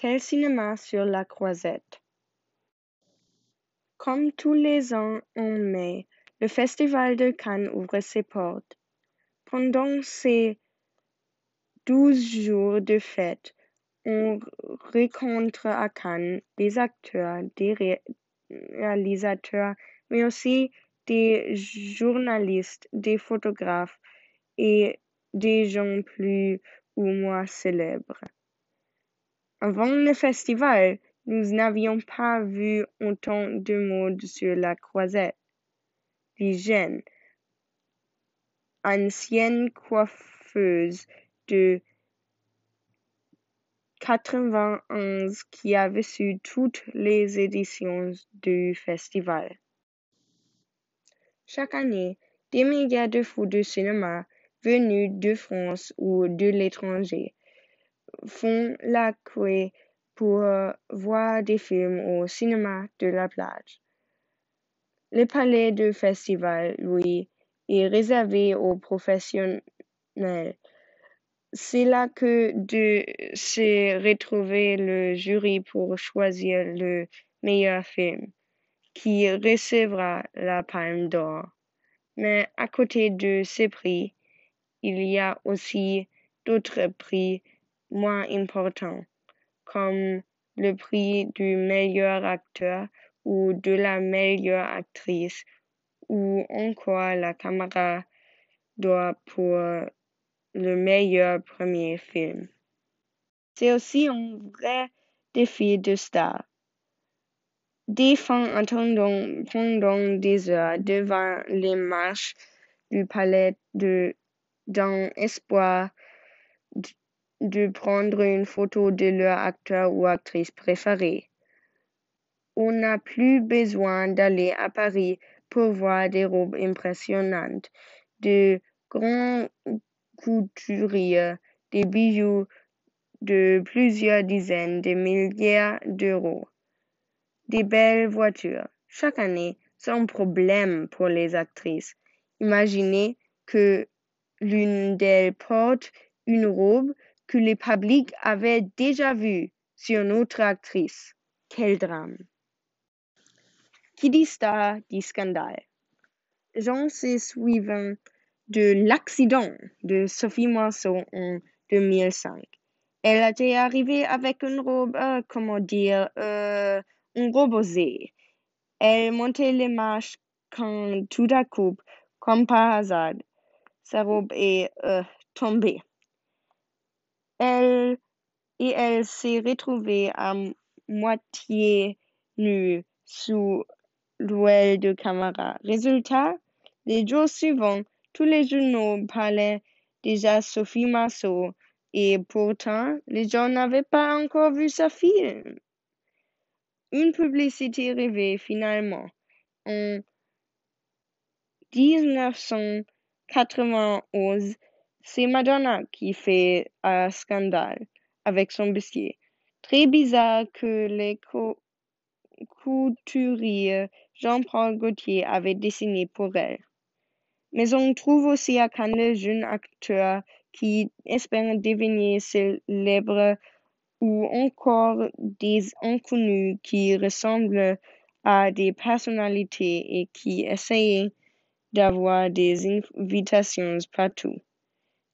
Quel cinéma sur la Croisette! Comme tous les ans en mai, le Festival de Cannes ouvre ses portes. Pendant ces douze jours de fête, on rencontre à Cannes des acteurs, des réalisateurs, mais aussi des journalistes, des photographes et des gens plus ou moins célèbres. Avant le festival, nous n'avions pas vu autant de monde sur la croisette. Les jeunes, anciennes coiffeuses de quatre-vingt-onze qui avaient su toutes les éditions du festival. Chaque année, des milliers de fous de cinéma venus de France ou de l'étranger font la queue pour voir des films au cinéma de la plage. Le palais du festival, lui, est réservé aux professionnels. C'est là que de se retrouver le jury pour choisir le meilleur film, qui recevra la palme d'or. Mais à côté de ces prix, il y a aussi d'autres prix moins importants, comme le prix du meilleur acteur ou de la meilleure actrice, ou encore la caméra d'or pour le meilleur premier film. C'est aussi un vrai défi de star. Des fans pendant des heures devant les marches du palais de, dans espoir de prendre une photo de leur acteur ou actrice préféré. On n'a plus besoin d'aller à Paris pour voir des robes impressionnantes, de grands couturiers, des bijoux de plusieurs dizaines de milliers d'euros, des belles voitures. Chaque année, c'est un problème pour les actrices. Imaginez que l'une d'elles porte une robe que le public avait déjà vue sur une autre actrice. Quel drame! Qui dit star dit scandale. J'en sais suivant de l'accident de Sophie Marceau en 2005. Elle était arrivée avec une robe, euh, comment dire, euh, une robe osée. Elle montait les marches quand tout à coup, comme par hasard, sa robe est euh, tombée. Elle et elle s'est retrouvée à moitié nue sous l'ouel de caméra. Résultat, les jours suivants, tous les journaux parlaient déjà Sophie Marceau et pourtant, les gens n'avaient pas encore vu sa film. Une publicité rêvée finalement. En 1991, c'est Madonna qui fait un scandale avec son biscuit. Très bizarre que les couturiers Jean-Paul Gaultier avait dessiné pour elle. Mais on trouve aussi à Cannes le jeune acteur qui espère devenir célèbre ou encore des inconnus qui ressemblent à des personnalités et qui essayent d'avoir des invitations partout.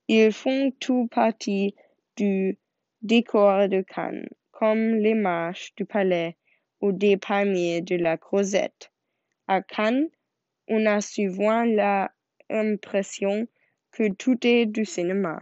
Ils font tout partie du décor de Cannes, comme les marches du palais ou des palmiers de la Crozette. À Cannes, on a souvent l'impression que tout est du cinéma.